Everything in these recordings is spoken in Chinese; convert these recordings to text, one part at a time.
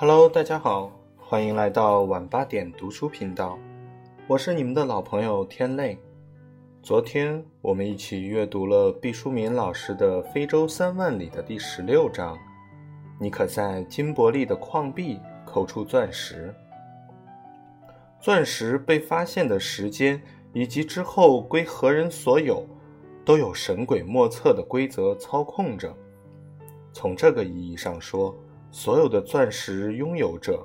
Hello，大家好，欢迎来到晚八点读书频道，我是你们的老朋友天泪。昨天我们一起阅读了毕淑敏老师的《非洲三万里》的第十六章。你可在金伯利的矿壁抠出钻石？钻石被发现的时间以及之后归何人所有，都有神鬼莫测的规则操控着。从这个意义上说，所有的钻石拥有者，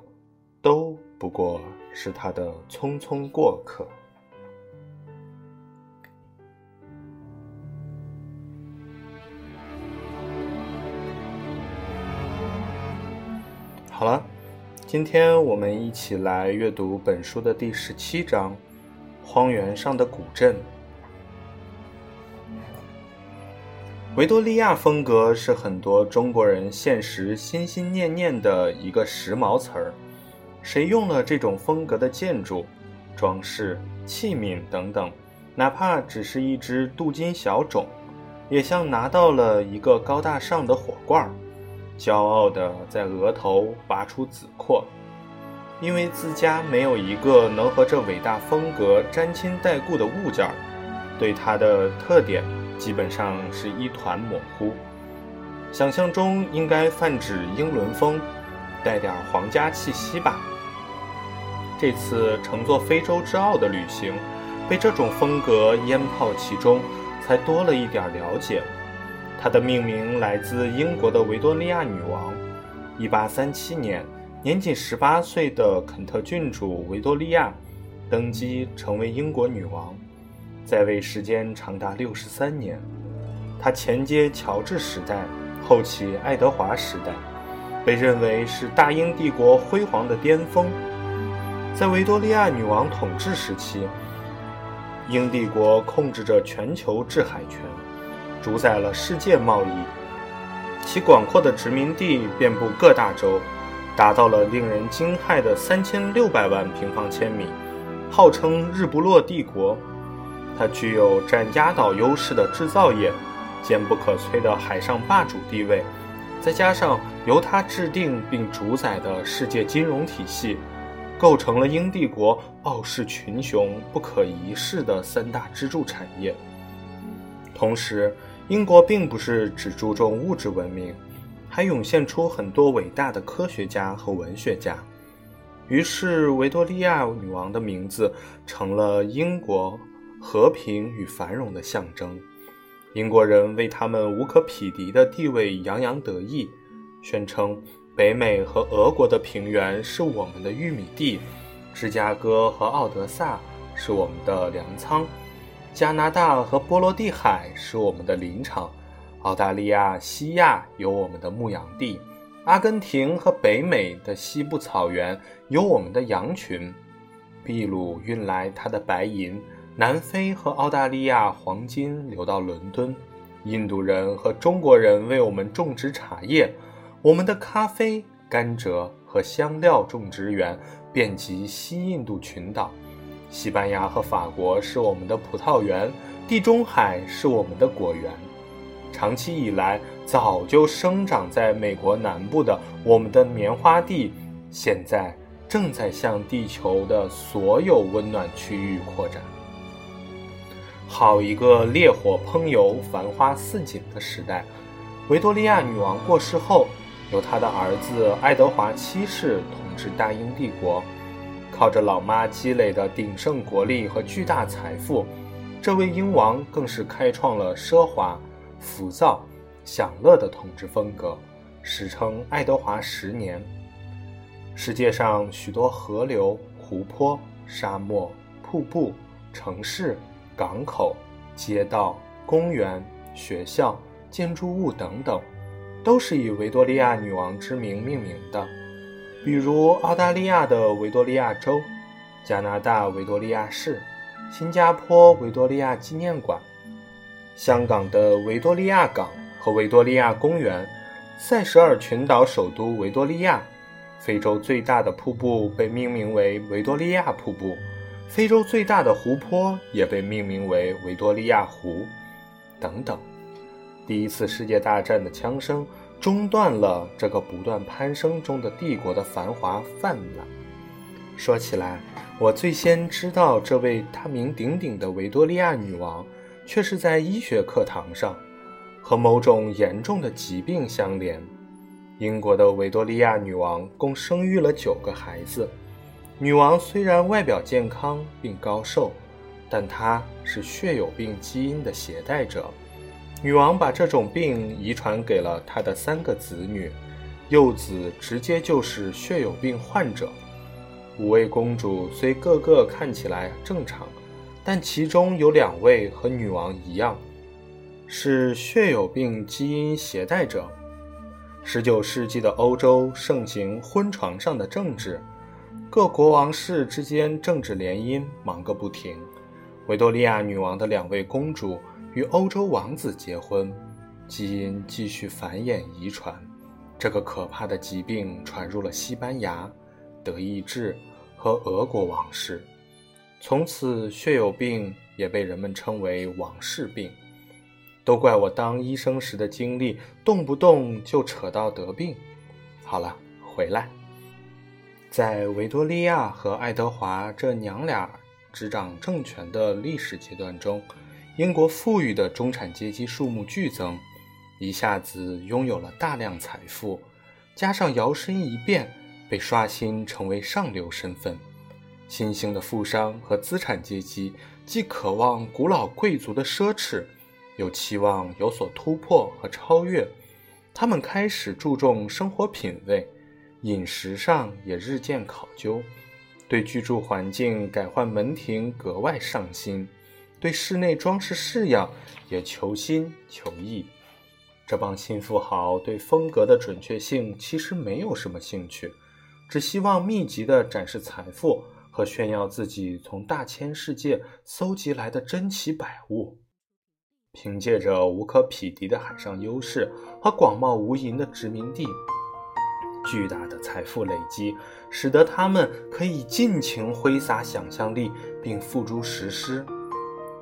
都不过是他的匆匆过客。好了，今天我们一起来阅读本书的第十七章《荒原上的古镇》。维多利亚风格是很多中国人现实心心念念的一个时髦词儿。谁用了这种风格的建筑、装饰、器皿等等，哪怕只是一只镀金小种，也像拿到了一个高大上的火罐。骄傲地在额头拔出紫廓，因为自家没有一个能和这伟大风格沾亲带故的物件儿，对它的特点基本上是一团模糊。想象中应该泛指英伦风，带点皇家气息吧。这次乘坐非洲之傲的旅行，被这种风格淹泡其中，才多了一点了解。它的命名来自英国的维多利亚女王。1837年，年仅18岁的肯特郡主维多利亚登基成为英国女王，在位时间长达63年。他前接乔治时代，后起爱德华时代，被认为是大英帝国辉煌的巅峰。在维多利亚女王统治时期，英帝国控制着全球制海权。主宰了世界贸易，其广阔的殖民地遍布各大洲，达到了令人惊骇的三千六百万平方千米，号称“日不落帝国”。它具有占压倒优势的制造业，坚不可摧的海上霸主地位，再加上由它制定并主宰的世界金融体系，构成了英帝国傲视群雄、不可一世的三大支柱产业。同时，英国并不是只注重物质文明，还涌现出很多伟大的科学家和文学家。于是，维多利亚女王的名字成了英国和平与繁荣的象征。英国人为他们无可匹敌的地位洋洋得意，宣称北美和俄国的平原是我们的玉米地，芝加哥和奥德萨是我们的粮仓。加拿大和波罗的海是我们的林场，澳大利亚西亚有我们的牧羊地，阿根廷和北美的西部草原有我们的羊群，秘鲁运来它的白银，南非和澳大利亚黄金流到伦敦，印度人和中国人为我们种植茶叶，我们的咖啡、甘蔗和香料种植园遍及西印度群岛。西班牙和法国是我们的葡萄园，地中海是我们的果园。长期以来，早就生长在美国南部的我们的棉花地，现在正在向地球的所有温暖区域扩展。好一个烈火烹油、繁花似锦的时代！维多利亚女王过世后，由她的儿子爱德华七世统治大英帝国。靠着老妈积累的鼎盛国力和巨大财富，这位英王更是开创了奢华、浮躁、享乐的统治风格，史称爱德华十年。世界上许多河流、湖泊、沙漠、瀑布、城市、港口、街道、公园、学校、建筑物等等，都是以维多利亚女王之名命名的。比如澳大利亚的维多利亚州、加拿大维多利亚市、新加坡维多利亚纪念馆、香港的维多利亚港和维多利亚公园、塞舌尔群岛首都维多利亚、非洲最大的瀑布被命名为维多利亚瀑布，非洲最大的湖泊也被命名为维多利亚湖，等等。第一次世界大战的枪声中断了这个不断攀升中的帝国的繁华泛滥。说起来，我最先知道这位大名鼎鼎的维多利亚女王，却是在医学课堂上，和某种严重的疾病相连。英国的维多利亚女王共生育了九个孩子。女王虽然外表健康并高寿，但她是血友病基因的携带者。女王把这种病遗传给了她的三个子女，幼子直接就是血友病患者。五位公主虽个个看起来正常，但其中有两位和女王一样，是血友病基因携带者。十九世纪的欧洲盛行婚床上的政治。各国王室之间政治联姻忙个不停。维多利亚女王的两位公主与欧洲王子结婚，基因继续繁衍遗传。这个可怕的疾病传入了西班牙、德意志和俄国王室，从此血友病也被人们称为王室病。都怪我当医生时的经历，动不动就扯到得病。好了，回来。在维多利亚和爱德华这娘俩执掌政权的历史阶段中，英国富裕的中产阶级数目剧增，一下子拥有了大量财富，加上摇身一变被刷新成为上流身份，新兴的富商和资产阶级既渴望古老贵族的奢侈，又期望有所突破和超越，他们开始注重生活品味。饮食上也日渐考究，对居住环境改换门庭格外上心，对室内装饰式样也求新求异。这帮新富豪对风格的准确性其实没有什么兴趣，只希望密集地展示财富和炫耀自己从大千世界搜集来的珍奇百物。凭借着无可匹敌的海上优势和广袤无垠的殖民地。巨大的财富累积，使得他们可以尽情挥洒想象力，并付诸实施。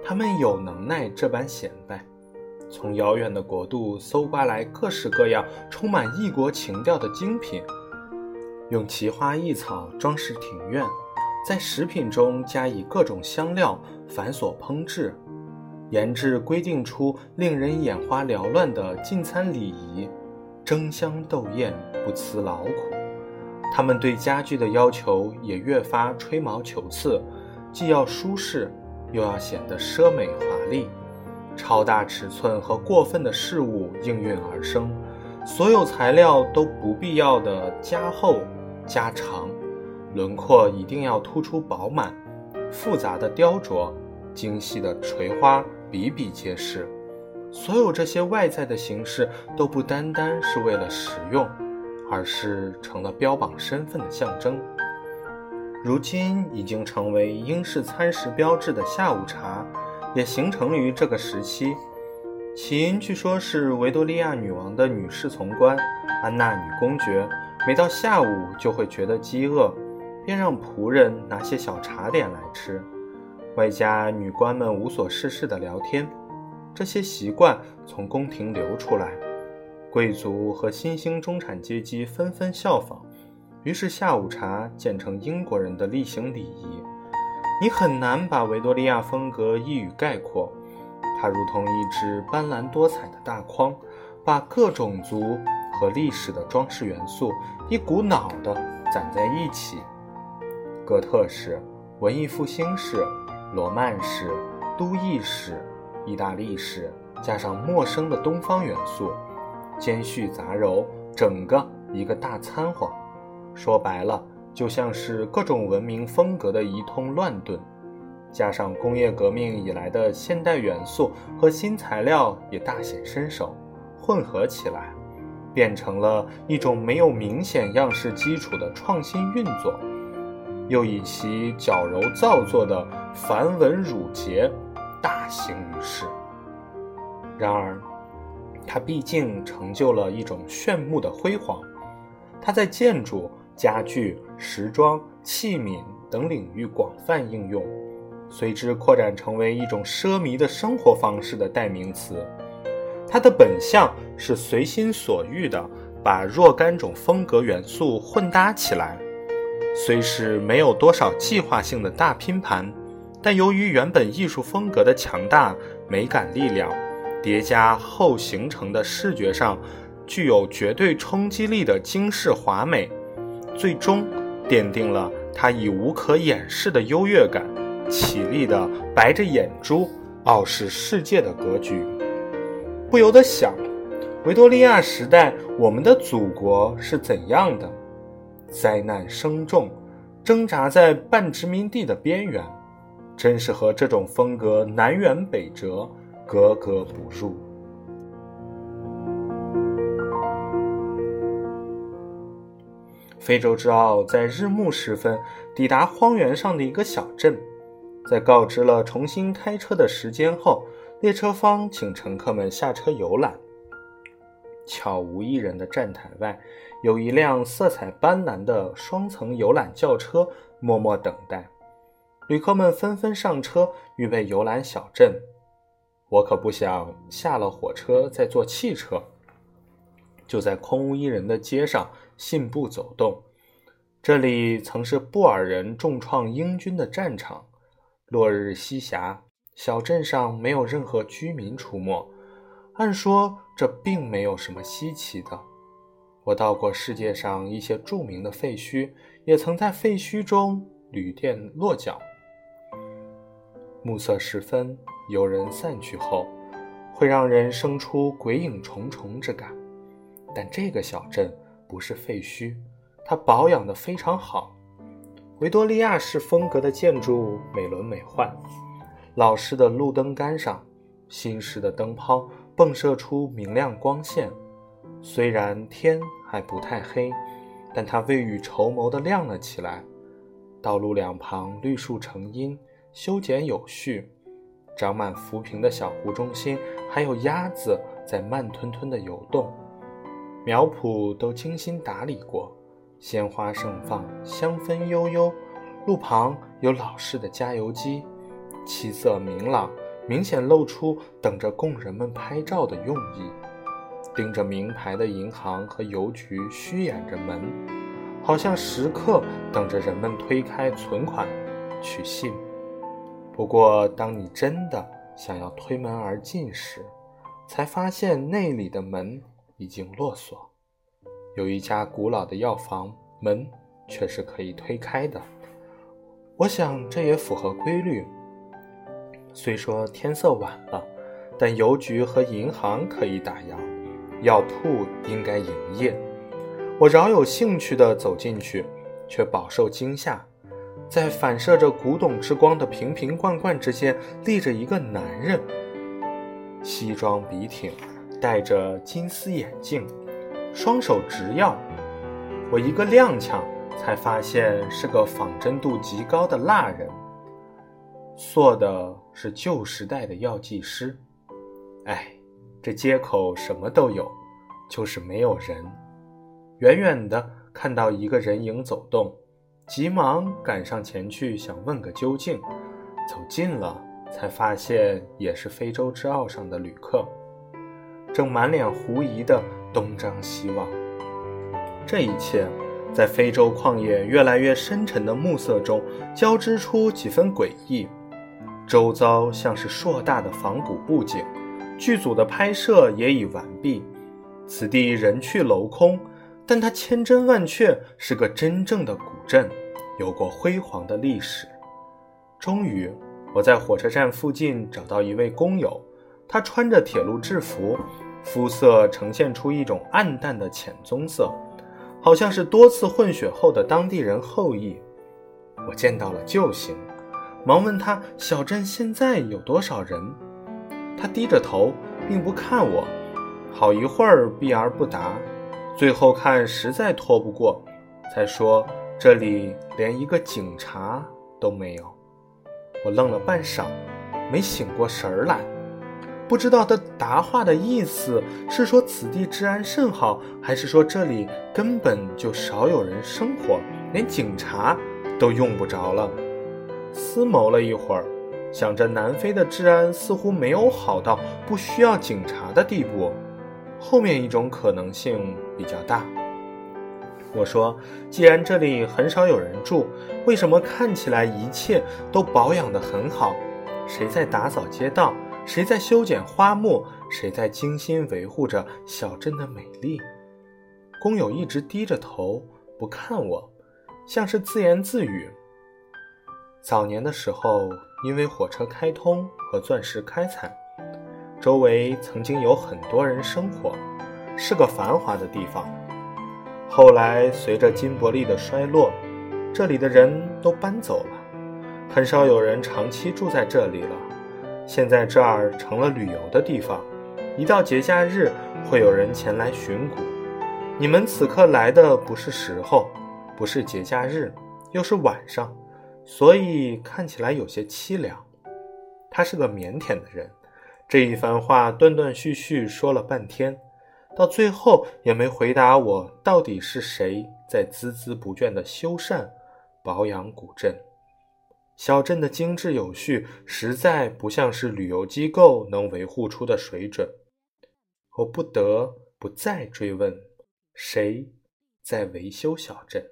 他们有能耐这般显摆，从遥远的国度搜刮来各式各样充满异国情调的精品，用奇花异草装饰庭院，在食品中加以各种香料繁琐烹制，研制规定出令人眼花缭乱的进餐礼仪。争相斗艳，不辞劳苦。他们对家具的要求也越发吹毛求疵，既要舒适，又要显得奢美华丽。超大尺寸和过分的事物应运而生，所有材料都不必要的加厚、加长，轮廓一定要突出饱满，复杂的雕琢、精细的垂花比比皆是。所有这些外在的形式都不单单是为了实用，而是成了标榜身份的象征。如今已经成为英式餐食标志的下午茶，也形成于这个时期。起因据说是维多利亚女王的女侍从官安娜女公爵，每到下午就会觉得饥饿，便让仆人拿些小茶点来吃，外加女官们无所事事的聊天。这些习惯从宫廷流出来，贵族和新兴中产阶级纷纷效仿，于是下午茶建成英国人的例行礼仪。你很难把维多利亚风格一语概括，它如同一只斑斓多彩的大筐，把各种族和历史的装饰元素一股脑地攒在一起。哥特式、文艺复兴式、罗曼式、都邑式。意大利式加上陌生的东方元素，间续杂糅，整个一个大掺和。说白了，就像是各种文明风格的一通乱炖，加上工业革命以来的现代元素和新材料也大显身手，混合起来，变成了一种没有明显样式基础的创新运作，又以其矫揉造作的繁文缛节。大行于世。然而，它毕竟成就了一种炫目的辉煌。它在建筑、家具、时装、器皿等领域广泛应用，随之扩展成为一种奢靡的生活方式的代名词。它的本相是随心所欲的把若干种风格元素混搭起来，虽是没有多少计划性的大拼盘，但由于原本艺术风格的强大美感力量叠加后形成的视觉上具有绝对冲击力的惊世华美，最终奠定了它以无可掩饰的优越感起立的白着眼珠傲视世界的格局。不由得想，维多利亚时代我们的祖国是怎样的？灾难深重，挣扎在半殖民地的边缘，真是和这种风格南辕北辙，格格不入。非洲之奥在日暮时分抵达荒原上的一个小镇，在告知了重新开车的时间后。列车方请乘客们下车游览。悄无一人的站台外，有一辆色彩斑斓的双层游览轿车默默等待。旅客们纷纷上车，预备游览小镇。我可不想下了火车再坐汽车，就在空无一人的街上信步走动。这里曾是布尔人重创英军的战场。落日西霞。小镇上没有任何居民出没，按说这并没有什么稀奇的。我到过世界上一些著名的废墟，也曾在废墟中旅店落脚。暮色时分，游人散去后，会让人生出鬼影重重之感。但这个小镇不是废墟，它保养得非常好，维多利亚式风格的建筑美轮美奂。老式的路灯杆上，新式的灯泡迸射出明亮光线。虽然天还不太黑，但它未雨绸缪地亮了起来。道路两旁绿树成荫，修剪有序。长满浮萍的小湖中心，还有鸭子在慢吞吞地游动。苗圃都精心打理过，鲜花盛放，香氛悠悠。路旁有老式的加油机。气色明朗，明显露出等着供人们拍照的用意。盯着名牌的银行和邮局虚掩着门，好像时刻等着人们推开存款取信。不过，当你真的想要推门而进时，才发现内里的门已经落锁。有一家古老的药房，门却是可以推开的。我想，这也符合规律。虽说天色晚了，但邮局和银行可以打烊，药铺应该营业。我饶有兴趣地走进去，却饱受惊吓。在反射着古董之光的瓶瓶罐罐之间，立着一个男人，西装笔挺，戴着金丝眼镜，双手执药。我一个踉跄，才发现是个仿真度极高的蜡人。做的是旧时代的药剂师，哎，这街口什么都有，就是没有人。远远的看到一个人影走动，急忙赶上前去想问个究竟。走近了，才发现也是非洲之奥上的旅客，正满脸狐疑的东张西望。这一切，在非洲旷野越来越深沉的暮色中，交织出几分诡异。周遭像是硕大的仿古布景，剧组的拍摄也已完毕。此地人去楼空，但它千真万确是个真正的古镇，有过辉煌的历史。终于，我在火车站附近找到一位工友，他穿着铁路制服，肤色呈现出一种暗淡的浅棕色，好像是多次混血后的当地人后裔。我见到了救星。忙问他：“小镇现在有多少人？”他低着头，并不看我，好一会儿避而不答，最后看实在拖不过，才说：“这里连一个警察都没有。”我愣了半晌，没醒过神儿来，不知道他答话的意思是说此地治安甚好，还是说这里根本就少有人生活，连警察都用不着了。思谋了一会儿，想着南非的治安似乎没有好到不需要警察的地步，后面一种可能性比较大。我说，既然这里很少有人住，为什么看起来一切都保养得很好？谁在打扫街道？谁在修剪花木？谁在精心维护着小镇的美丽？工友一直低着头不看我，像是自言自语。早年的时候，因为火车开通和钻石开采，周围曾经有很多人生活，是个繁华的地方。后来随着金伯利的衰落，这里的人都搬走了，很少有人长期住在这里了。现在这儿成了旅游的地方，一到节假日会有人前来寻古。你们此刻来的不是时候，不是节假日，又是晚上。所以看起来有些凄凉。他是个腼腆的人，这一番话断断续续说了半天，到最后也没回答我到底是谁在孜孜不倦地修缮、保养古镇。小镇的精致有序，实在不像是旅游机构能维护出的水准。我不得不再追问：谁在维修小镇？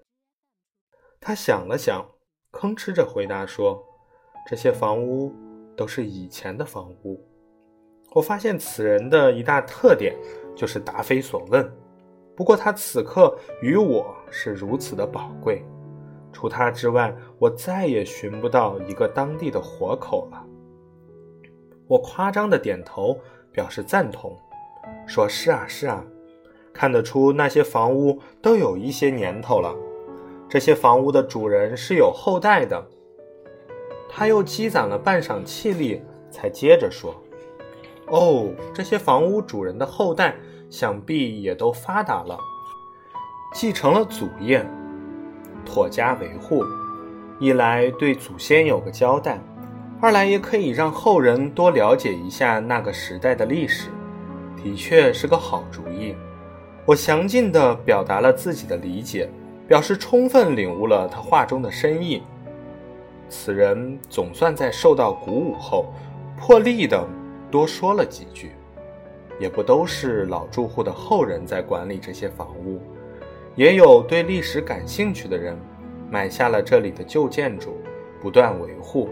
他想了想。吭哧着回答说：“这些房屋都是以前的房屋。”我发现此人的一大特点就是答非所问。不过他此刻与我是如此的宝贵，除他之外，我再也寻不到一个当地的活口了。我夸张的点头表示赞同，说是啊是啊，看得出那些房屋都有一些年头了。这些房屋的主人是有后代的。他又积攒了半晌气力，才接着说：“哦，这些房屋主人的后代想必也都发达了，继承了祖业，妥加维护。一来对祖先有个交代，二来也可以让后人多了解一下那个时代的历史，的确是个好主意。”我详尽地表达了自己的理解。表示充分领悟了他话中的深意。此人总算在受到鼓舞后，破例的多说了几句。也不都是老住户的后人在管理这些房屋，也有对历史感兴趣的人买下了这里的旧建筑，不断维护。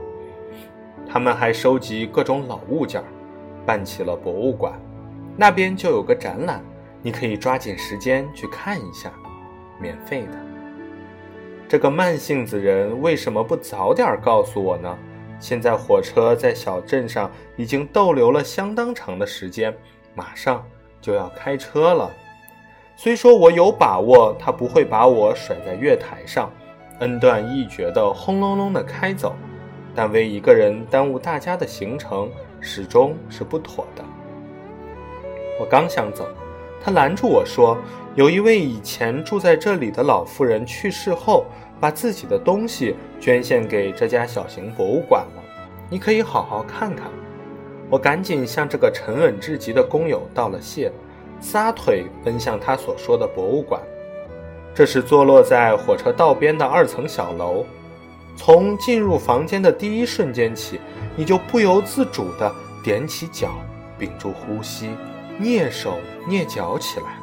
他们还收集各种老物件，办起了博物馆。那边就有个展览，你可以抓紧时间去看一下，免费的。这个慢性子人为什么不早点告诉我呢？现在火车在小镇上已经逗留了相当长的时间，马上就要开车了。虽说我有把握，他不会把我甩在月台上，恩断义绝的轰隆隆的开走，但为一个人耽误大家的行程，始终是不妥的。我刚想走。他拦住我说：“有一位以前住在这里的老妇人去世后，把自己的东西捐献给这家小型博物馆了。你可以好好看看。”我赶紧向这个沉稳至极的工友道了谢，撒腿奔向他所说的博物馆。这是坐落在火车道边的二层小楼。从进入房间的第一瞬间起，你就不由自主地踮起脚，屏住呼吸。蹑手蹑脚起来，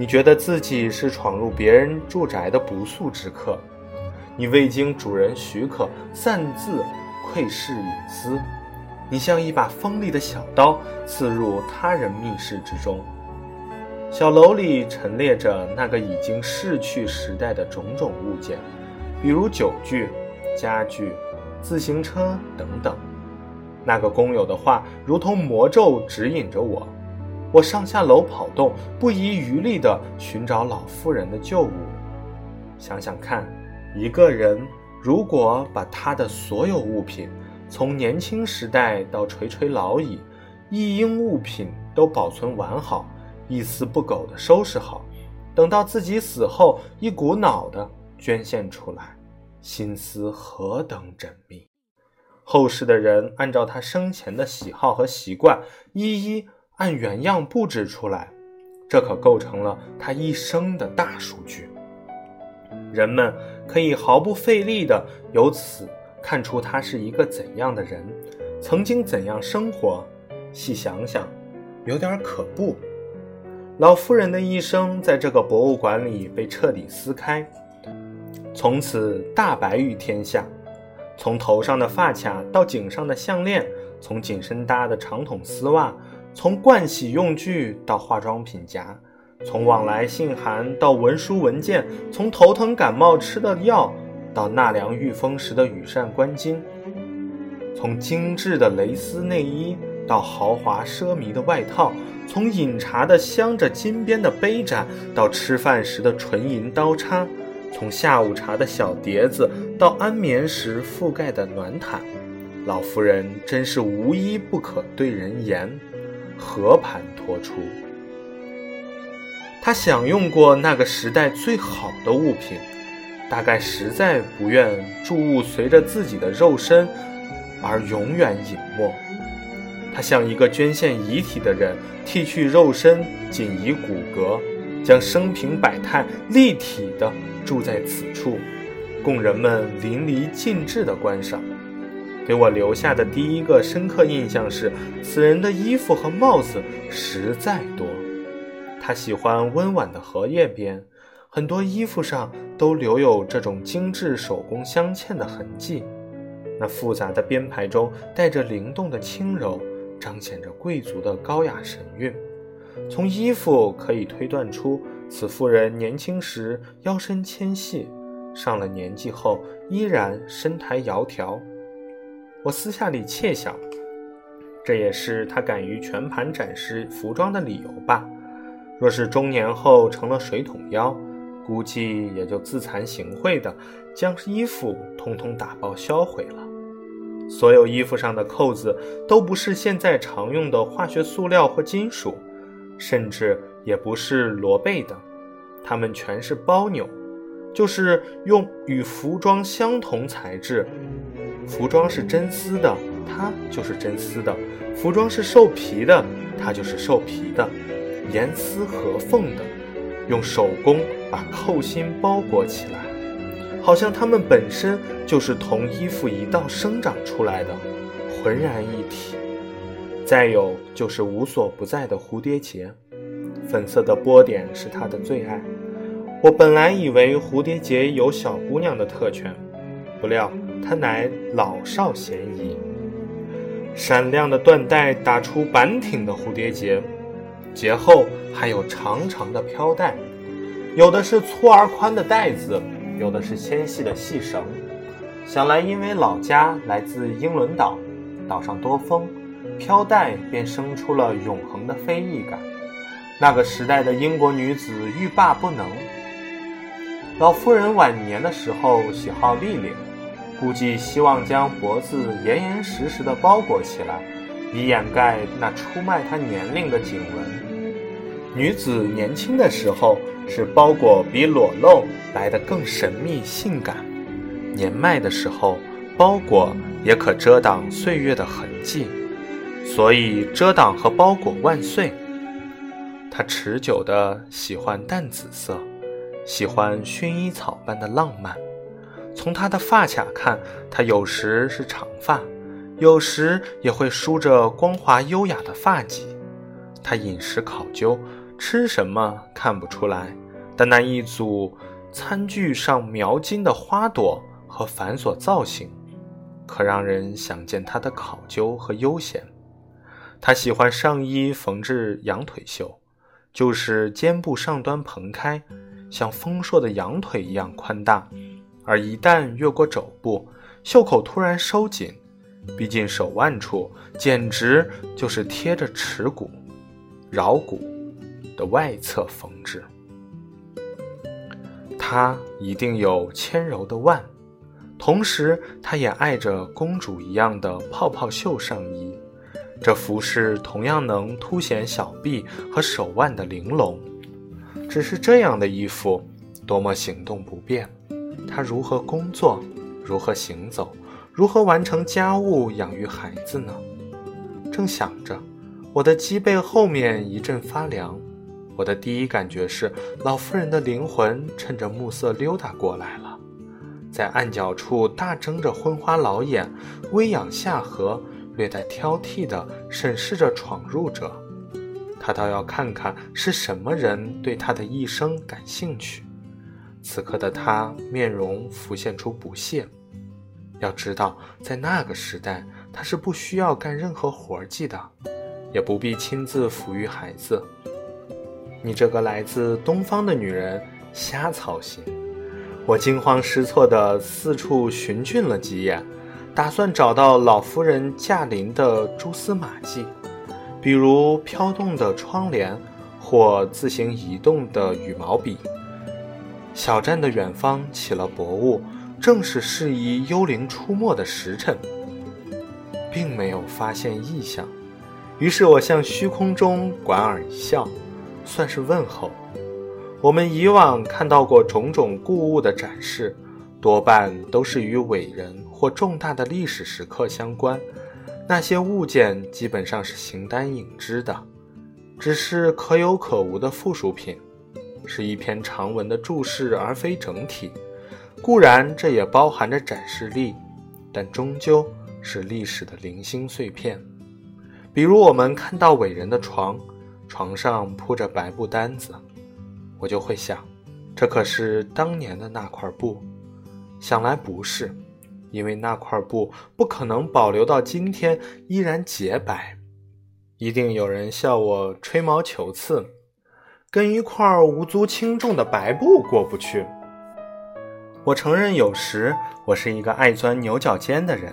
你觉得自己是闯入别人住宅的不速之客，你未经主人许可擅自窥视隐私，你像一把锋利的小刀刺入他人密室之中。小楼里陈列着那个已经逝去时代的种种物件，比如酒具、家具、自行车等等。那个工友的话如同魔咒指引着我。我上下楼跑动，不遗余力地寻找老妇人的旧物。想想看，一个人如果把他的所有物品，从年轻时代到垂垂老矣，一应物品都保存完好，一丝不苟地收拾好，等到自己死后，一股脑地捐献出来，心思何等缜密！后世的人按照他生前的喜好和习惯，一一。按原样布置出来，这可构成了他一生的大数据。人们可以毫不费力地由此看出他是一个怎样的人，曾经怎样生活。细想想，有点可怖。老妇人的一生在这个博物馆里被彻底撕开，从此大白于天下。从头上的发卡到颈上的项链，从紧身搭的长筒丝袜，从盥洗用具到化妆品夹，从往来信函到文书文件，从头疼感冒吃的药到纳凉御风时的羽扇纶巾，从精致的蕾丝内衣到豪华奢靡的外套。从饮茶的镶着金边的杯盏，到吃饭时的纯银刀叉；从下午茶的小碟子，到安眠时覆盖的暖毯，老夫人真是无一不可对人言，和盘托出。他享用过那个时代最好的物品，大概实在不愿诸物随着自己的肉身而永远隐没。他像一个捐献遗体的人，剃去肉身，仅遗骨骼，将生平百态立体地住在此处，供人们淋漓尽致地观赏。给我留下的第一个深刻印象是，此人的衣服和帽子实在多。他喜欢温婉的荷叶边，很多衣服上都留有这种精致手工镶嵌的痕迹。那复杂的编排中带着灵动的轻柔。彰显着贵族的高雅神韵。从衣服可以推断出，此妇人年轻时腰身纤细，上了年纪后依然身材窈窕。我私下里窃想，这也是他敢于全盘展示服装的理由吧。若是中年后成了水桶腰，估计也就自惭形秽地将衣服通通打包销毁了。所有衣服上的扣子都不是现在常用的化学塑料或金属，甚至也不是罗贝的，它们全是包纽，就是用与服装相同材质。服装是真丝的，它就是真丝的；服装是兽皮的，它就是兽皮的。严丝合缝的，用手工把扣心包裹起来。好像它们本身就是同衣服一道生长出来的，浑然一体。再有就是无所不在的蝴蝶结，粉色的波点是它的最爱。我本来以为蝴蝶结有小姑娘的特权，不料它乃老少咸宜。闪亮的缎带打出板挺的蝴蝶结，结后还有长长的飘带，有的是粗而宽的带子。有的是纤细的细绳，想来因为老家来自英伦岛，岛上多风，飘带便生出了永恒的非议感。那个时代的英国女子欲罢不能。老夫人晚年的时候喜好立领，估计希望将脖子严严实实地包裹起来，以掩盖那出卖她年龄的颈纹。女子年轻的时候。是包裹比裸露来得更神秘性感。年迈的时候，包裹也可遮挡岁月的痕迹，所以遮挡和包裹万岁。他持久的喜欢淡紫色，喜欢薰衣草般的浪漫。从他的发卡看，他有时是长发，有时也会梳着光滑优雅的发髻。他饮食考究。吃什么看不出来，但那一组餐具上描金的花朵和繁琐造型，可让人想见他的考究和悠闲。他喜欢上衣缝制羊腿袖，就是肩部上端蓬开，像丰硕的羊腿一样宽大，而一旦越过肘部，袖口突然收紧，逼近手腕处，简直就是贴着耻骨、桡骨。的外侧缝制，它一定有纤柔的腕，同时它也爱着公主一样的泡泡袖上衣。这服饰同样能凸显小臂和手腕的玲珑。只是这样的衣服多么行动不便，她如何工作，如何行走，如何完成家务、养育孩子呢？正想着，我的脊背后面一阵发凉。我的第一感觉是，老妇人的灵魂趁着暮色溜达过来了。在暗角处大睁着昏花老眼，微仰下颌，略带挑剔地审视着闯入者。他倒要看看是什么人对他的一生感兴趣。此刻的他面容浮现出不屑。要知道，在那个时代，他是不需要干任何活计的，也不必亲自抚育孩子。你这个来自东方的女人，瞎操心！我惊慌失措地四处寻觅了几眼，打算找到老夫人驾临的蛛丝马迹，比如飘动的窗帘或自行移动的羽毛笔。小站的远方起了薄雾，正是适宜幽灵出没的时辰，并没有发现异象。于是我向虚空中莞尔一笑。算是问候。我们以往看到过种种故物的展示，多半都是与伟人或重大的历史时刻相关。那些物件基本上是形单影只的，只是可有可无的附属品，是一篇长文的注释而非整体。固然这也包含着展示力，但终究是历史的零星碎片。比如我们看到伟人的床。床上铺着白布单子，我就会想，这可是当年的那块布。想来不是，因为那块布不可能保留到今天依然洁白。一定有人笑我吹毛求疵，跟一块无足轻重的白布过不去。我承认，有时我是一个爱钻牛角尖的人。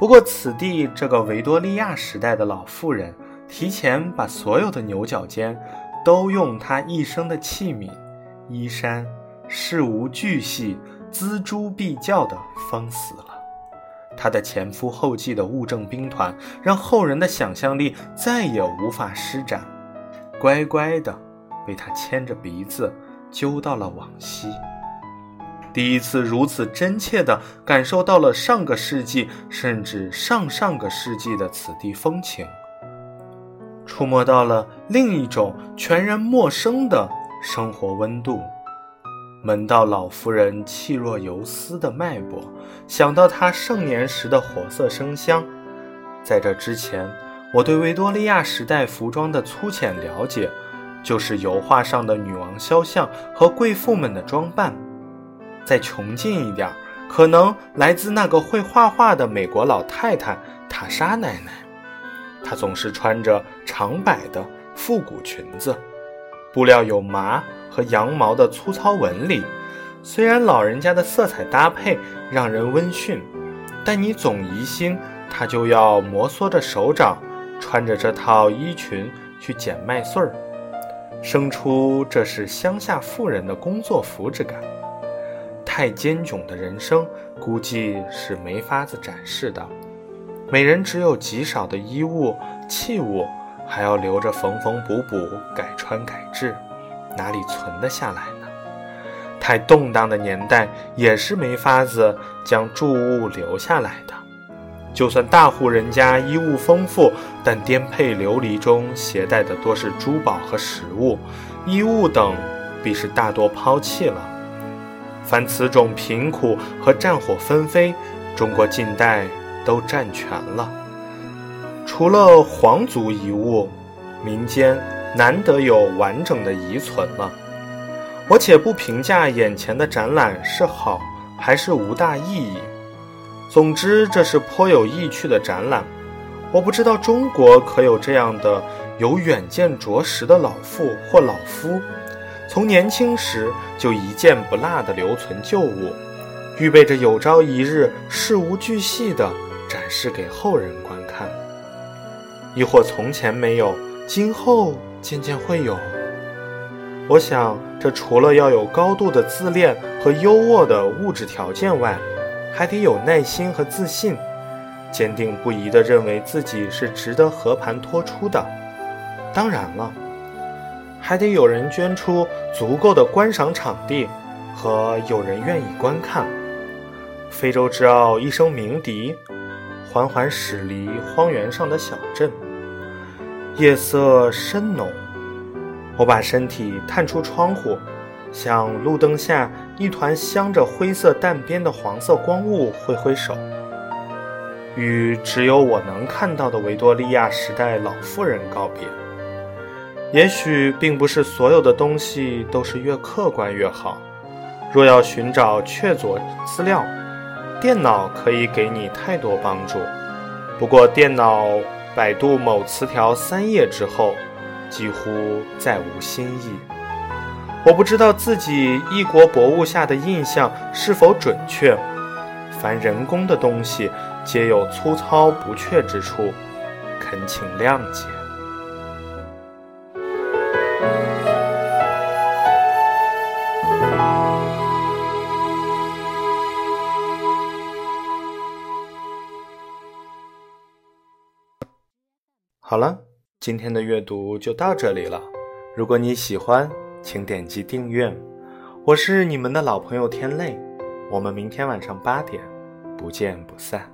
不过，此地这个维多利亚时代的老妇人。提前把所有的牛角尖，都用她一生的器皿、衣衫、事无巨细、锱铢必较的封死了。他的前赴后继的物证兵团，让后人的想象力再也无法施展，乖乖的被他牵着鼻子揪到了往昔。第一次如此真切地感受到了上个世纪甚至上上个世纪的此地风情。触摸到了另一种全然陌生的生活温度，闻到老夫人气若游丝的脉搏，想到她盛年时的活色生香。在这之前，我对维多利亚时代服装的粗浅了解，就是油画上的女王肖像和贵妇们的装扮。再穷尽一点，可能来自那个会画画的美国老太太塔莎奶奶。她总是穿着长摆的复古裙子，布料有麻和羊毛的粗糙纹理。虽然老人家的色彩搭配让人温驯，但你总疑心她就要摩挲着手掌，穿着这套衣裙去捡麦穗儿，生出这是乡下妇人的工作服之感。太艰窘的人生，估计是没法子展示的。每人只有极少的衣物器物，还要留着缝缝补补、改穿改制，哪里存得下来呢？太动荡的年代也是没法子将住物留下来的。就算大户人家衣物丰富，但颠沛流离中携带的多是珠宝和食物，衣物等必是大多抛弃了。凡此种贫苦和战火纷飞，中国近代。都占全了，除了皇族遗物，民间难得有完整的遗存了。我且不评价眼前的展览是好还是无大意义，总之这是颇有意趣的展览。我不知道中国可有这样的有远见卓识的老妇或老夫，从年轻时就一件不落的留存旧物，预备着有朝一日事无巨细的。展示给后人观看，亦或从前没有，今后渐渐会有。我想，这除了要有高度的自恋和优渥的物质条件外，还得有耐心和自信，坚定不移地认为自己是值得和盘托出的。当然了，还得有人捐出足够的观赏场地和有人愿意观看。非洲之奥一声鸣笛。缓缓驶离荒原上的小镇，夜色深浓。我把身体探出窗户，向路灯下一团镶着灰色淡边的黄色光雾挥挥手，与只有我能看到的维多利亚时代老妇人告别。也许并不是所有的东西都是越客观越好。若要寻找确凿资料，电脑可以给你太多帮助。不过，电脑百度某词条三页之后，几乎再无新意。我不知道自己异国博物下的印象是否准确。凡人工的东西，皆有粗糙不确之处，恳请谅解。好了，今天的阅读就到这里了。如果你喜欢，请点击订阅。我是你们的老朋友天泪，我们明天晚上八点不见不散。